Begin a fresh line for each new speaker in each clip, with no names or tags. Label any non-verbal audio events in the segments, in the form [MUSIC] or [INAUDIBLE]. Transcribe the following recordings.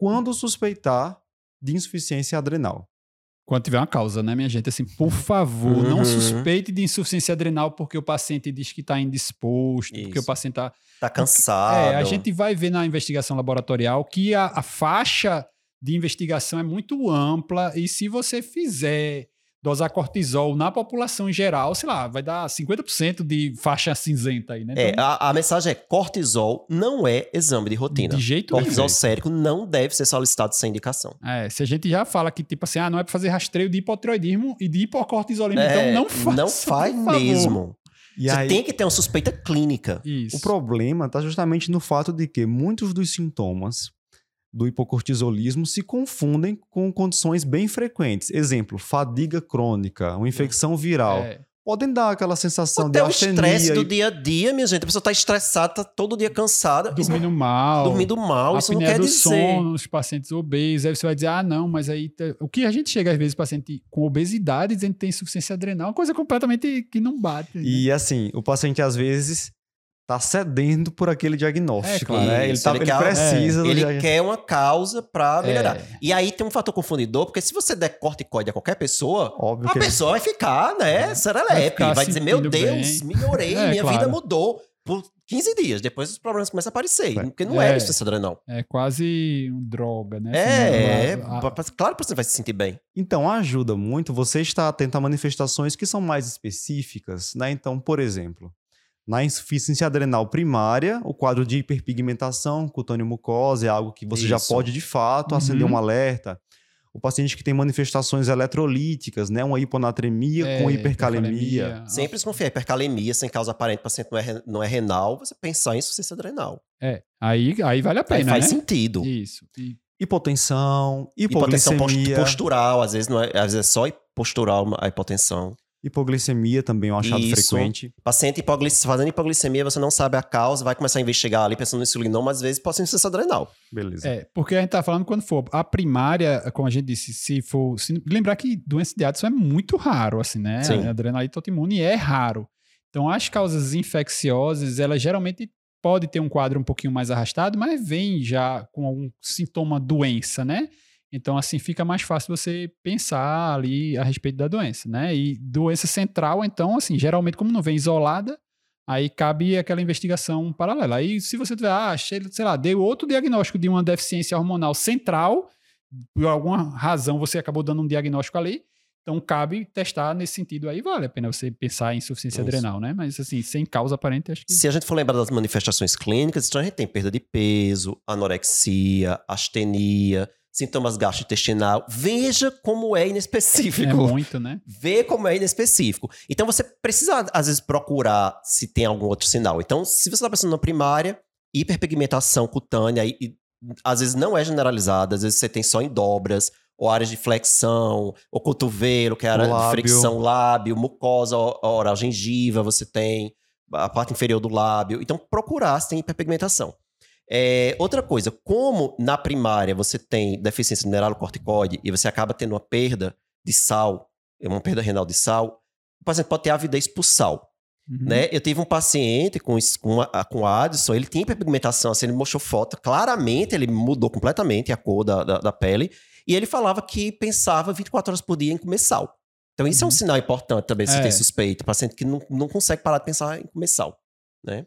quando suspeitar de insuficiência adrenal.
Quando tiver uma causa, né, minha gente? Assim, por favor,
Uhum.
não suspeite de insuficiência adrenal porque o paciente diz que está indisposto, porque o
Isso.
paciente está
Tá cansado.
É, a gente vai ver na investigação laboratorial que a, a faixa de investigação é muito ampla e se você fizer dosar cortisol na população em geral, sei lá, vai dar 50% de faixa cinzenta aí, né?
É,
Então,
a, a mensagem é: cortisol não é exame de rotina.
de jeito nenhum.
Cortisol sérico não deve ser solicitado sem indicação.
É, se a gente já fala que, tipo assim, ah, não é para fazer rastreio de hipotiroidismo e de hipocortisolismo,
É,
então não faça.
Não faz mesmo.
E
Você
aí,
tem que ter uma suspeita clínica.
Isso.
o problema está justamente no fato de que muitos dos sintomas do hipocortisolismo se confundem com condições bem frequentes. Exemplo, fadiga crônica, uma infecção viral.
É,
Podem dar aquela sensação
Até
de
o estresse do dia a dia, minha gente. A pessoa tá estressada, tá todo dia cansada. isso-
dormindo mal.
dormindo mal. Isso não quer
do
dizer.
sono nos pacientes obesos. Aí você vai dizer, ah, não, mas aí. tá- O que a gente chega, às vezes, paciente com obesidade dizendo que tem insuficiência adrenal, é uma coisa completamente que não bate. né?
E assim, o paciente às vezes está cedendo por aquele diagnóstico,
É, claro.
né? Ele,
Isso,
tá-
ele
ele
quer-
precisa do
Ele
diagnóstico.
quer uma causa pra melhorar.
É.
E aí tem um fator confundidor, porque se você der corticoide a qualquer pessoa,
Óbvio
a
que
pessoa vai ficar, né, serelepe.
ficar
Vai, dizer, meu Deus,
bem.
melhorei, [LAUGHS]
É,
minha
claro.
vida mudou por 15 dias. Depois os problemas começam a aparecer.
É.
Porque não
É.
é insuficiência adrenal.
É quase um droga, né?
É,
Assim,
é,
a-
claro que você vai se sentir bem.
Então ajuda muito você estar atento a manifestações que são mais específicas, né? Então, por exemplo, na insuficiência adrenal primária, o quadro de hiperpigmentação, cutâneo mucosa, é algo que você já
Isso.
pode de fato acender
Uhum.
um alerta. O paciente que tem manifestações eletrolíticas, né? Uma hiponatremia
é,
com hipercalemia.
Sempre desconfia. Hipercalemia sem causa aparente, o paciente não é, não é renal, você pensar em insuficiência adrenal.
É, aí, aí vale a
Aí
pena,
faz
né?
sentido.
Isso. E-
Hipotensão,
Hipotensão post-
hipoglicemia.
postural, às vezes, não é, às vezes é só postural a hipotensão.
Hipoglicemia também é um achado
Isso.
frequente.
Paciente hipoglic- fazendo hipoglicemia, você não sabe a causa, vai começar a investigar ali pensando no insulinoma, às vezes pode ser insuficiência adrenal.
Beleza.
É, porque a gente tá falando quando for. A primária, como a gente disse, se for. se- lembrar que doença de Addison é muito raro, assim, né?
Sim.
A adrenalite autoimune é raro. Então, as causas infecciosas, elas geralmente pode ter um quadro um pouquinho mais arrastado, mas vem já com algum sintoma doença, né? Então, assim, fica mais fácil você pensar ali a respeito da doença, né? E doença central, então, assim, geralmente, como não vem isolada, aí cabe aquela investigação paralela. Aí, se você tiver, ah, sei lá, deu outro diagnóstico de uma deficiência hormonal central, por alguma razão você acabou dando um diagnóstico ali, então cabe testar nesse sentido aí, vale a pena você pensar em insuficiência
Isso.
adrenal, né? Mas, assim, sem causa aparente, acho que...
Se a gente for lembrar das manifestações clínicas, então a gente tem perda de peso, anorexia, astenia, sintomas gastrointestinal. Veja como é
É
inespecífico.
muito, né?
Vê como é inespecífico. Então você precisa, às vezes, procurar se tem algum outro sinal. Então, se você está pensando na primária, hiperpigmentação cutânea, e, e, às vezes não é generalizada, às vezes você tem só em dobras, ou áreas de flexão, ou cotovelo, que é a área de
Lábio.
fricção, lábio, mucosa oral, gengiva, você tem a parte inferior do lábio. Então, procurar se tem hiperpigmentação. É, outra coisa, como na primária você tem deficiência mineralocorticoide e você acaba tendo uma perda de sal, uma perda renal de sal, o paciente pode ter avidez por sal.
Uhum.
Né? Eu tive um paciente com, com, a, com Addison, ele tinha hiperpigmentação, assim, ele mostrou foto, claramente ele mudou completamente a cor da, da, da pele, e ele falava que pensava 24 horas por dia em comer sal. Então isso é um
Uhum.
sinal importante também, se
É.
tem suspeita, paciente que não, não consegue parar de pensar em comer sal, né?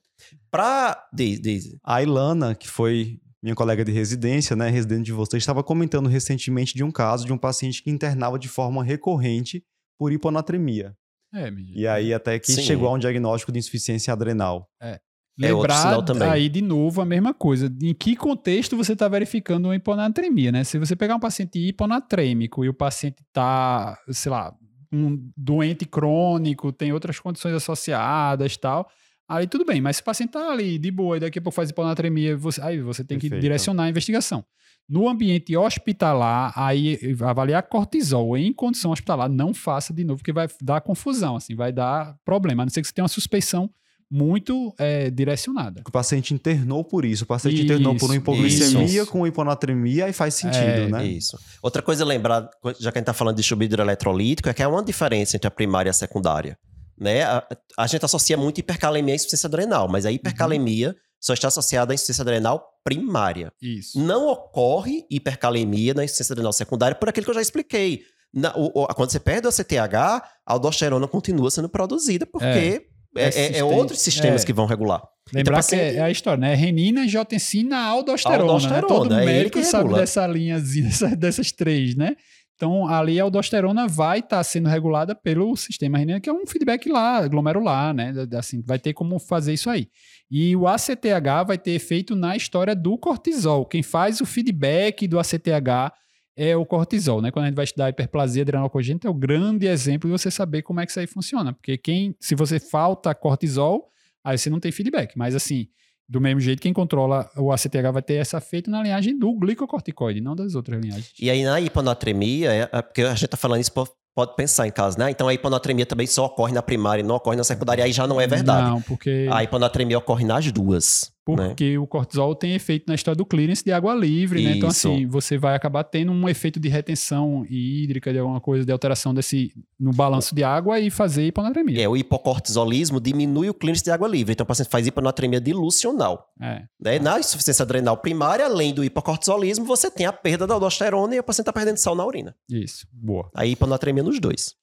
Pra... Diz, diz.
A Ilana, que foi minha colega de residência, né, residente de vocês, estava comentando recentemente de um caso de um paciente que internava de forma recorrente por hiponatremia.
É, me-
E aí até que
Sim.
chegou a um diagnóstico de insuficiência adrenal.
É outro
Lembrar
também.
aí de novo a mesma coisa. Em que contexto você está verificando uma hiponatremia, né? Se você pegar um paciente hiponatrêmico e o paciente está, sei lá, um doente crônico, tem outras condições associadas tal, aí tudo bem. Mas se o paciente está ali de boa e daqui a pouco faz hiponatremia, você, aí você tem que
Perfeito.
direcionar a investigação. No ambiente hospitalar, aí avaliar cortisol em condição hospitalar, não faça de novo, porque vai dar confusão, assim, vai dar problema. A não ser que você tenha uma suspeição muito é, direcionada.
O paciente internou por isso. O paciente internou por uma
Isso,
hipoglicemia
isso.
com hiponatremia e faz sentido,
É,
né?
Isso. Outra coisa a lembrar, já que a gente está falando de subidro eletrolítico, é que há uma diferença entre a primária e a secundária. Né? A, a gente associa muito hipercalemia à insuficiência adrenal, mas a hipercalemia só está associada à insuficiência adrenal primária.
Isso.
Não ocorre hipercalemia na insuficiência adrenal secundária por aquilo que eu já expliquei. Na- o- o- quando você perde o ACTH, a aldosterona continua sendo produzida porque é,
É
é- é outros sistemas
é.
que vão regular.
Lembrar
Então,
que é, é a história, né? Renina, angiotensina, aldosterona.
Aldosterona,
né? Todo
é ele
médico
que
sabe dessa linhazinha, [LAUGHS] dessa- dessas três, né? Então, ali a aldosterona vai estar sendo regulada pelo sistema renina, que é um feedback lá, glomerular, né? Assim, vai ter como fazer isso aí. E o ACTH vai ter efeito na história do cortisol. Quem faz o feedback do ACTH é o cortisol, né? Quando a gente vai estudar hiperplasia adrenal congênita, é o grande exemplo de você saber como é que isso aí funciona. Porque quem, se você falta cortisol, aí você não tem feedback. Mas assim, do mesmo jeito, quem controla o ACTH vai ter essa feito na linhagem do glicocorticoide, não das outras linhagens.
E aí na hiponatremia, é- é porque a gente tá falando isso, po- pode pensar em casa, né? Então a hiponatremia também só ocorre na primária e não ocorre na secundária, aí já não é verdade.
Não, porque,
A hiponatremia ocorre nas duas. Né?
porque o cortisol tem efeito na história do clearance de água livre, né? Então,
Isso.
assim, você vai acabar tendo um efeito de retenção hídrica, de alguma coisa, de alteração desse no balanço de água e fazer hiponatremia.
É, o hipocortisolismo diminui o clearance de água livre. Então o paciente faz hiponatremia dilucional.
É.
Né? Na insuficiência adrenal primária, além do hipocortisolismo, você tem a perda da aldosterona e o paciente está perdendo sal na urina.
Isso. Boa.
Aí hiponatremia nos dois.